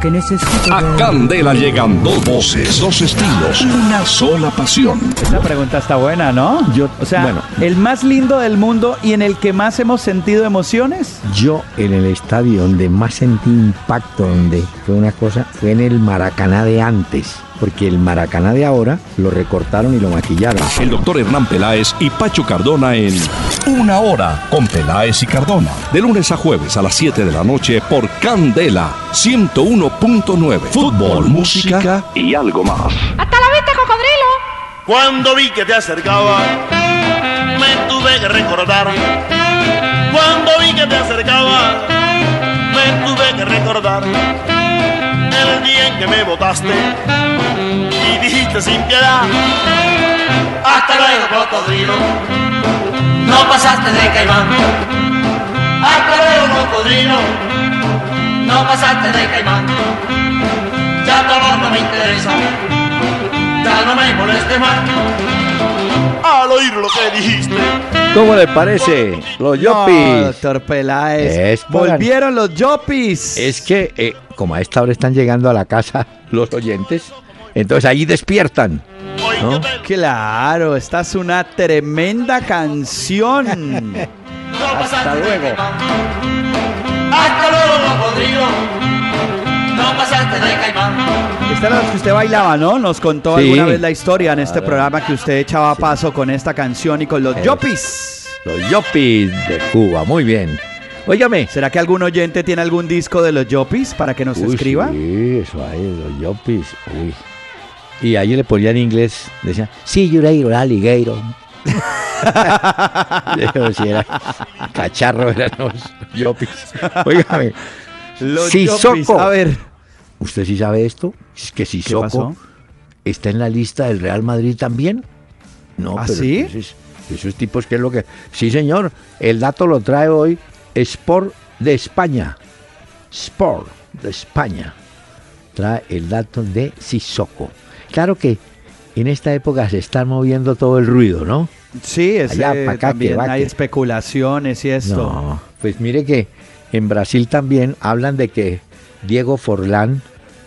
que necesito A. Candela llegan dos voces, dos estilos, una sola pasión. Esa pregunta está buena, ¿no? Yo- o sea, bueno. el más lindo del mundo y en el que más hemos sentido emociones. Yo en el estadio donde más sentí impacto, donde fue una cosa, fue en el Maracaná de antes. Porque el Maracaná de ahora lo recortaron y lo maquillaron. El doctor Hernán Peláez y Pacho Cardona en Una Hora con Peláez y Cardona. De lunes a jueves a las 7 de la noche por Candela 101.9. Fútbol, música y algo más. ¡Hasta la vista, cocodrilo! Cuando vi que te acercaba, me tuve que recordar. Cuando vi que te acercaba, me tuve que recordar. El día en que me botaste y dijiste sin piedad. Hasta luego, cocodrilo. No pasaste de caimán. Hasta luego, cocodrilo. No pasaste de caimán. Ya tu amor no me interesa ya no me moleste más. Al oír lo que dijiste, ¿Cómo le parece? Los No, Yopis. doctor Peláez. Es Volvieron los Yopis. Es que, eh, como a esta hora están llegando a la casa los oyentes, entonces ahí despiertan. Claro, esta es una tremenda canción. no Hasta luego. Hasta luego, cocodrilo. No pasaste de caimán. Esta era la que usted bailaba, ¿no? Nos contó Sí. alguna vez la historia en este programa que usted echaba paso con esta canción y con los Eh. Yopis. Los Yopis de Cuba, muy bien. Óigame. ¿Será que algún oyente tiene algún disco de los Yopis para que nos Uy, escriba? Sí, eso ahí, los Yopis. Uy. Y ahí le ponían en inglés, decían, sí, are alligator. Yo si era cacharro, eran los Yopis. Óigame, Los Sissoko. Yopis. A ver, ¿usted sí sabe esto? Es que ¿qué Sissoko está en la lista del Real Madrid también. No, ¿Ah, pero sí? entonces, esos tipos, ¿qué es lo que...? Sí, señor, el dato lo trae hoy Sport de España. Sport de España. Trae el dato de Sissoko. Claro que en esta época se está moviendo todo el ruido, ¿no? Sí, es, Allá, eh, acá, también que hay que- especulaciones y esto. No, pues mire que en Brasil también hablan de que Diego Forlán,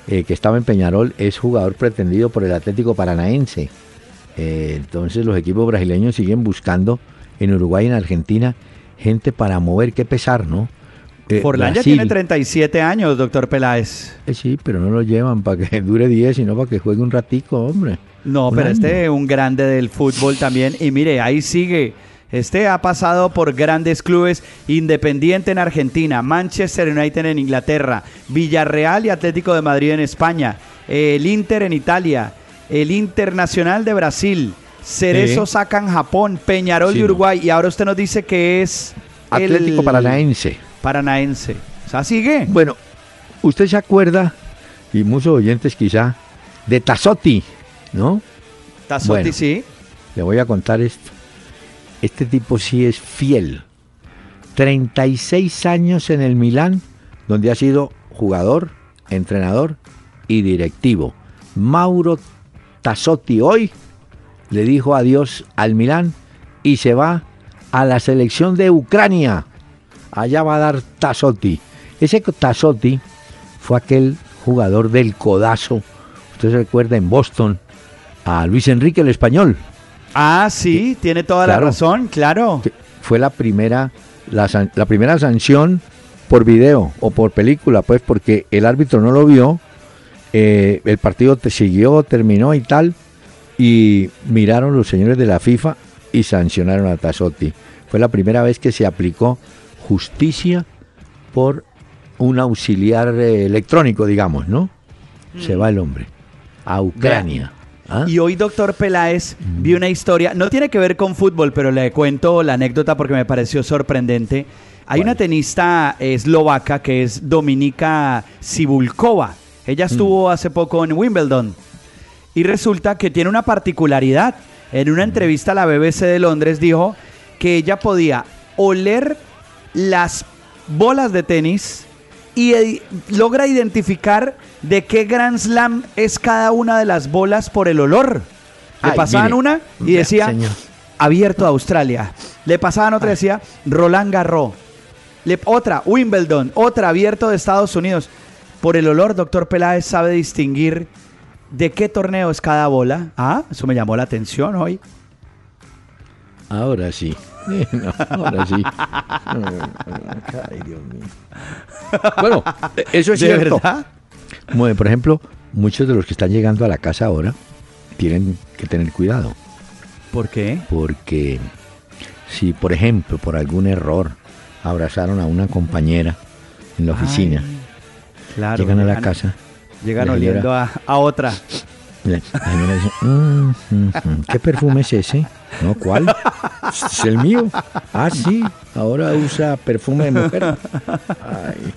eh, que estaba en Peñarol, es jugador pretendido por el Atlético Paranaense. Eh, entonces los equipos brasileños siguen buscando en Uruguay y en Argentina gente para mover, qué pesar, ¿no? Eh, Forlán ya Brasil, tiene 37 años, doctor Peláez. eh, sí, pero no lo llevan para que dure 10, sino para que juegue un ratico, hombre. No, Un pero año. este un grande del fútbol también. Y mire, ahí sigue. Este ha pasado por grandes clubes, Independiente en Argentina, Manchester United en Inglaterra, Villarreal y Atlético de Madrid en España, el Inter en Italia, el Internacional de Brasil, Cerezo Sí. Saca en Japón, Peñarol Sí, de no. Uruguay y ahora usted nos dice que es el Atlético Paranaense. Paranaense. Sea, sigue. Bueno, usted se acuerda, y muchos oyentes quizá, de Tazotti, ¿no? Tazotti, bueno. sí. Le voy a contar esto. Este tipo sí es fiel. 36 años en el Milán, donde ha sido jugador, entrenador y directivo. Mauro Tassotti hoy le dijo adiós al Milán y se va a la selección de Ucrania. Allá va a dar Tassotti. Ese Tassotti fue aquel jugador del codazo. Usted se recuerda en Boston a Luis Enrique el español. Ah, sí, tiene toda la razón, claro. fue la primera la, primera sanción por video o por película pues porque el árbitro no lo vio eh, el partido te siguió terminó y tal y miraron los señores de la FIFA y sancionaron a Tassotti fue la primera vez que se aplicó justicia por un auxiliar eh, electrónico digamos no se va el hombre a Ucrania ¿Ah? Y hoy, doctor Peláez, vi una historia, no tiene que ver con fútbol, pero le cuento la anécdota porque me pareció sorprendente. Hay ¿Cuál? una tenista eslovaca que es Dominika Sibulkova. Ella estuvo hace poco en Wimbledon. Y resulta que tiene una particularidad. En una entrevista a la BBC de Londres dijo que ella podía oler las bolas de tenis y eh, logra identificar de qué Grand Slam es cada una de las bolas por el olor. Le Ay, pasaban mire. una y decía señor. abierto a Australia. Le pasaban otra y decía Roland Garros. Le- otra, Wimbledon, otra abierto de Estados Unidos. por el olor, doctor Peláez sabe distinguir de qué torneo es cada bola. Ah, eso me llamó la atención hoy. Ahora sí. No, ahora sí. Ay, Dios mío. Bueno, eso es ¿De cierto. verdad? Bueno, por ejemplo, muchos de los que están llegando a la casa ahora tienen que tener cuidado. ¿Por qué? Porque si, por ejemplo, por algún error abrazaron a una compañera en la oficina, Ay, claro. llegan a la llegan- casa, Llegan oliendo a otra. La señora dice, "Mm, mm, mm, ¿qué perfume es ese? No, ¿cuál? Es el mío. Ah, sí, ahora usa perfume de mujer. Ay.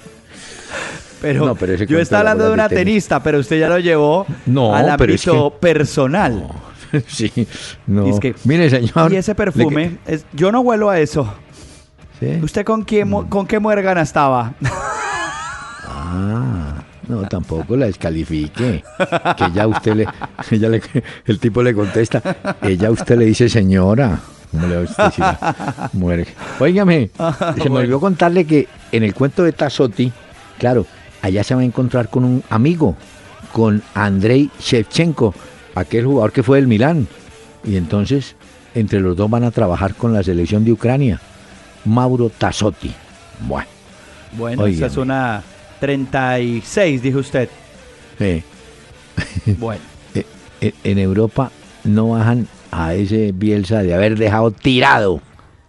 Pero, No, yo estaba hablando de una de tenista, pero usted ya lo llevó No, al es ámbito que- personal. Sí, no. Es que- Mire, señor. Y ese perfume, es- yo no huelo a eso. ¿Sí? ¿Usted con, quién, mu- con qué muérgana estaba? Ah, no, tampoco la descalifique. Que ya usted le, ella le- el tipo le contesta, ella a usted le dice señora. ¿Cómo le va a usted decir a mujer? Óigame, se me olvidó contarle que en el cuento de Tazotti, claro, allá se va a encontrar con un amigo, con Andrei Shevchenko, aquel jugador que fue del Milán. Y entonces, entre los dos van a trabajar con la selección de Ucrania. Mauro Tazotti. Bueno. Bueno, esa es una 36, dijo usted. eh. Bueno, eh, eh, en Europa no bajan a ese Bielsa de haber dejado tirado.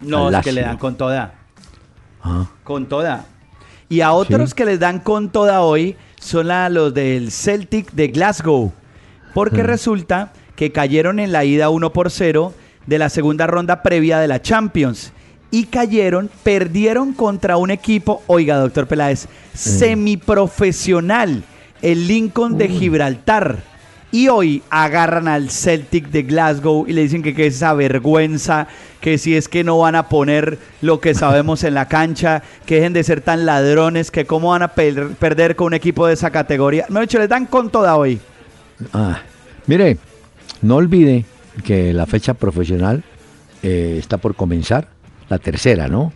no, es que le dan con toda. Ah, Con toda. Y a otros Sí. que les dan con toda hoy son a los del Celtic de Glasgow. Porque Mm. resulta que cayeron en la ida 1 por 0 de la segunda ronda previa de la Champions. Y cayeron, perdieron contra un equipo, oiga, doctor Peláez, semiprofesional, el Lincoln de Gibraltar. Y hoy agarran al Celtic de Glasgow y le dicen que, que es esa vergüenza, que si es que no van a poner lo que sabemos en la cancha, que dejen de ser tan ladrones, que cómo van a per- perder con un equipo de esa categoría. No, de hecho, les dan con toda hoy. ah. Mire, no olvide que la fecha profesional eh, está por comenzar, la tercera, ¿no?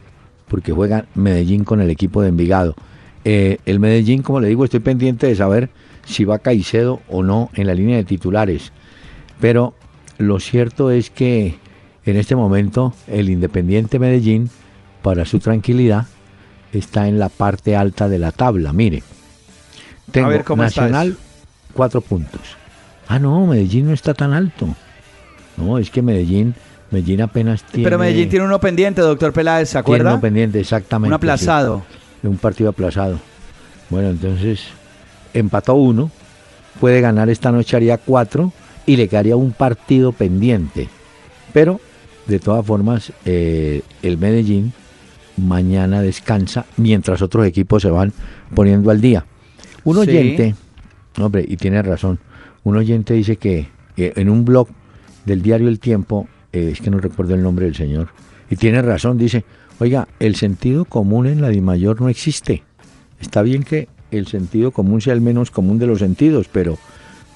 Porque juega Medellín con el equipo de Envigado. Eh, el Medellín, como le digo, estoy pendiente de saber si va Caicedo o no en la línea de titulares. Pero lo cierto es que en este momento el Independiente Medellín, para su tranquilidad, está en la parte alta de la tabla. Mire, tengo ver, ¿cómo está Nacional, cuatro puntos. Ah, no, Medellín no está tan alto. No, es que Medellín, Medellín apenas tiene... Pero Medellín tiene uno pendiente, doctor Peláez, ¿se tiene acuerda? uno pendiente, exactamente. Un aplazado. sí. Un partido aplazado. Bueno, entonces empató uno, puede ganar esta noche, haría cuatro y le quedaría un partido pendiente. Pero, de todas formas, eh, el Medellín mañana descansa mientras otros equipos se van poniendo al día. Un Sí. oyente, hombre, y tiene razón, un oyente dice que eh, en un blog del diario El Tiempo, eh, es que no recuerdo el nombre del señor, y tiene razón, dice, oiga, el sentido común en la DIMAYOR no existe. Está bien que el sentido común sea el menos común de los sentidos, pero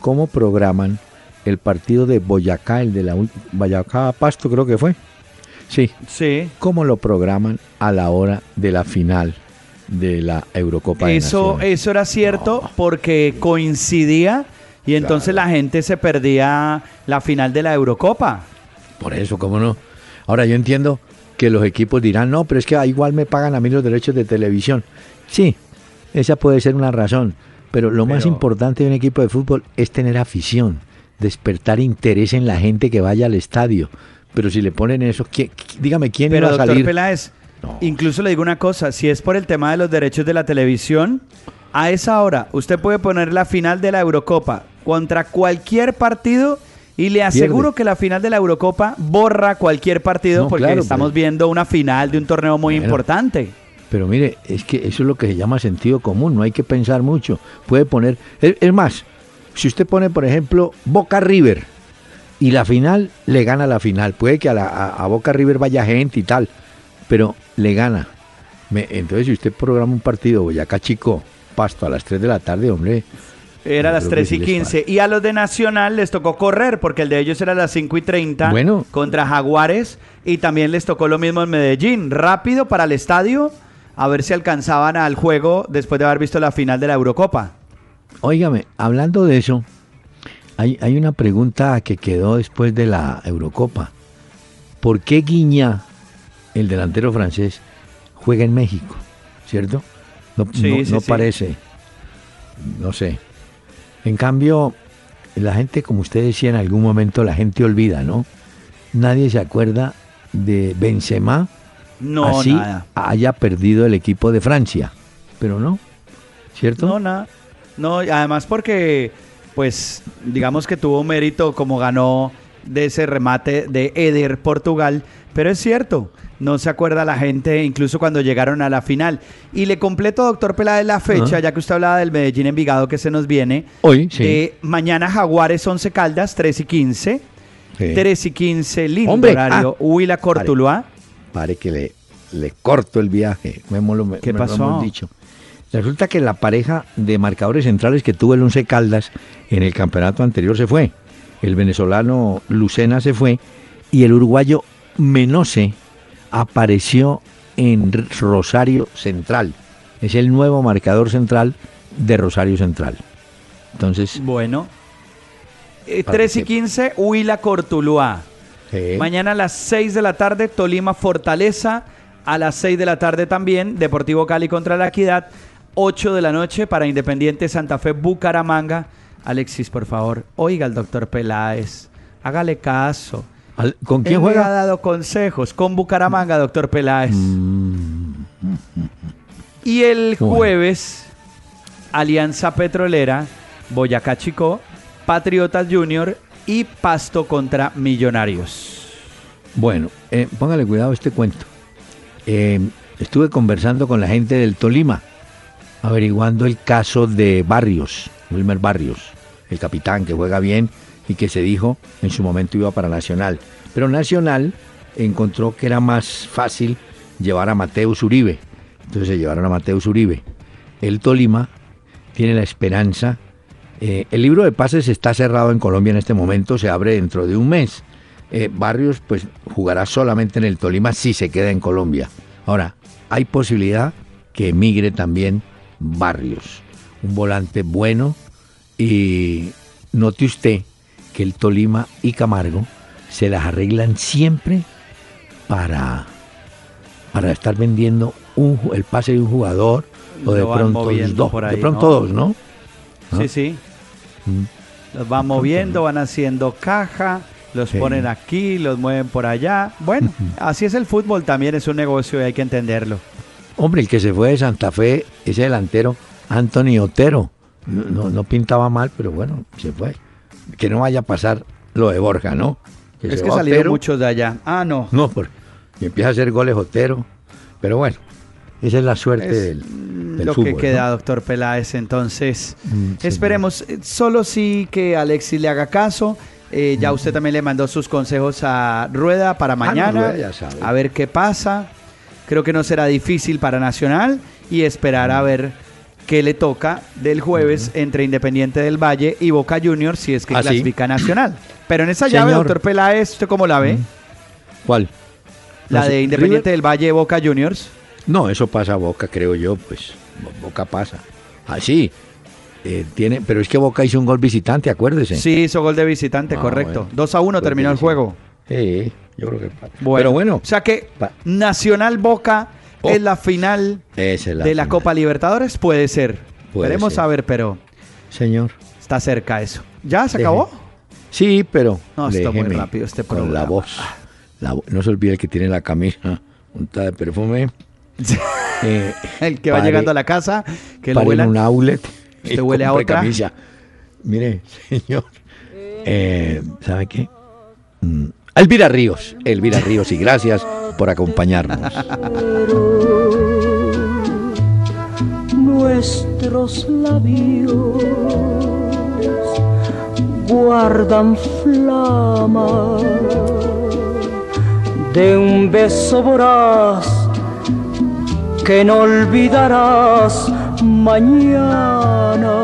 ¿cómo programan el partido de Boyacá, el de la Boyacá Pasto creo que fue? Sí, Sí. ¿cómo lo programan a la hora de la final de la Eurocopa Eso, eso era cierto porque coincidía y entonces la gente se perdía la final de la Eurocopa. Por eso, ¿cómo no? Ahora yo entiendo que los equipos dirán, no, pero es que igual me pagan a mí los derechos de televisión. Sí, esa puede ser una razón, pero lo más importante de un equipo de fútbol es tener afición, despertar interés en la gente que vaya al estadio. Pero si le ponen eso, ¿quién- qui- dígame quién Pero iba a doctor salir. Peláez, No. incluso le digo una cosa, si es por el tema de los derechos de la televisión, a esa hora usted puede poner la final de la Eurocopa contra cualquier partido y le aseguro que la final de la Eurocopa borra cualquier partido No, porque claro, estamos pero- viendo una final de un torneo muy Bueno. importante. Pero mire, es que eso es lo que se llama sentido común, no hay que pensar mucho. Puede poner, es, es más, si usted pone, por ejemplo, Boca River y la final, le gana la final. Puede que a, la- a- a Boca River vaya gente y tal, pero le gana. Me- entonces, si usted programa un partido Boyacá Chico, Pasto a las 3 de la tarde, hombre, Era las creo que 3 sí y les 15. Y a los de Nacional les tocó correr, porque el de ellos era a las 5 y 30 Bueno. contra Jaguares. Y también les tocó lo mismo en Medellín. Rápido para el estadio a ver si alcanzaban al juego después de haber visto la final de la Eurocopa. Óigame, hablando de eso, hay, hay una pregunta que quedó después de la Eurocopa. ¿Por qué Guiña, el delantero francés, juega en México? ¿Cierto? No, Sí, no- sí, no sí. parece. No sé. En cambio, la gente, como usted decía en algún momento, la gente olvida, ¿no? Nadie se acuerda de Benzema No, así nada. haya perdido el equipo de Francia. Pero no, ¿cierto? No, nada. No, además porque, pues, digamos que tuvo mérito como ganó de ese remate de Eder Portugal, pero es cierto, no se acuerda la gente incluso cuando llegaron a la final. Y le completo, doctor Peláez, la fecha, Ah. ya que usted hablaba del Medellín Envigado que se nos viene. Hoy, sí. mañana Jaguares 11 Caldas, 3 y 15. Sí. 3 y 15, lindo Hombre, horario. ah, Huila Cortuluá. Pare que le, le corto el viaje. Me hemos lo- ¿Qué me lo hemos dicho. Resulta que la pareja de marcadores centrales que tuvo el Once Caldas en el campeonato anterior se fue. El venezolano Lucena se fue y el uruguayo Menose apareció en Rosario Central. Es el nuevo marcador central de Rosario Central. Entonces, Bueno. Eh, Para 3 y que- 15, Huila Cortuluá. eh, Mañana a las 6 de la tarde, Tolima Fortaleza. A las 6 de la tarde también, Deportivo Cali contra la Equidad. 8 de la noche para Independiente Santa Fe Bucaramanga. Alexis, por favor, oiga al doctor Peláez. Hágale caso. ¿con quién Él me ha juega? dado consejos con Bucaramanga, doctor Peláez. Y el jueves, Alianza Petrolera, Boyacá Chico, Patriotas Junior y Pasto contra Millonarios. Bueno, eh, póngale cuidado a este cuento. Eh, estuve conversando con la gente del Tolima, averiguando el caso de Barrios, Wilmer Barrios, el capitán que juega bien y que se dijo en su momento iba para Nacional. Pero Nacional encontró que era más fácil llevar a Mateus Uribe. Entonces se llevaron a Mateus Uribe. El Tolima tiene la esperanza. eh, el libro de pases está cerrado en Colombia en este momento, se abre dentro de un mes. Eh, Barrios pues jugará solamente en el Tolima si se queda en Colombia. Ahora, hay posibilidad que emigre también Barrios, un volante bueno y note usted que el Tolima y Camargo se las arreglan siempre para, para estar vendiendo un el pase de un jugador o de pronto dos, por ahí, de pronto ¿no? dos, ¿no? ¿no? Sí, sí. Mm. Los van moviendo, van haciendo caja, los Sí. ponen aquí, los mueven por allá. Bueno, así es el fútbol también, es un negocio y hay que entenderlo. Hombre, el que se fue de Santa Fe, ese delantero, Anthony Otero, no, no- pintaba mal, pero bueno, se fue. Que no vaya a pasar lo de Borja, ¿no? es se que salieron Otero. muchos de allá. Ah, no. No, por, y empieza a hacer goles Otero. Pero bueno, esa es la suerte Es del, del lo fútbol. que queda, ¿no? doctor Peláez. Entonces, Mm, esperemos. eh, Solo sí que Alexis le haga caso. Eh, ya usted también le mandó sus consejos a Rueda para mañana. Ah, Rueda sabe. a ver qué pasa. Creo que no será difícil para Nacional y esperar a ver qué le toca del jueves entre Independiente del Valle y Boca Juniors si es que ¿Ah, sí? clasifica Nacional. Pero en esa llave, doctor Peláez, ¿usted cómo la ve? ¿Cuál? La No de Independiente River- del Valle Boca Juniors. No, eso pasa a Boca, creo yo, pues Bo- Boca pasa. Así. eh, tiene, pero es que Boca hizo un gol visitante, acuérdese. Sí, hizo gol de visitante, Ah, correcto. bueno. 2 a 1 terminó el juego. Sí, yo creo que. Bueno, Pero bueno, O sea que Nacional Boca Oh. es la final de la. Copa Libertadores. Puede ser. Puede Veremos ser. a ver, pero Señor. está cerca eso. ¿Ya se Deje. acabó? Sí, pero. No, está muy rápido este Con programa. la voz. La vo- no se olvide que tiene la camisa untada de perfume. Eh, El que va pare- llegando a la casa, que lo huela. un outlet. y ¿Usted huele a otra? camisa. Mire, señor. eh, ¿Sabe qué? Mm, Elvira Ríos. Elvira Ríos, y gracias por acompañarnos. nuestros labios guardan flama de un beso voraz que no olvidarás mañana.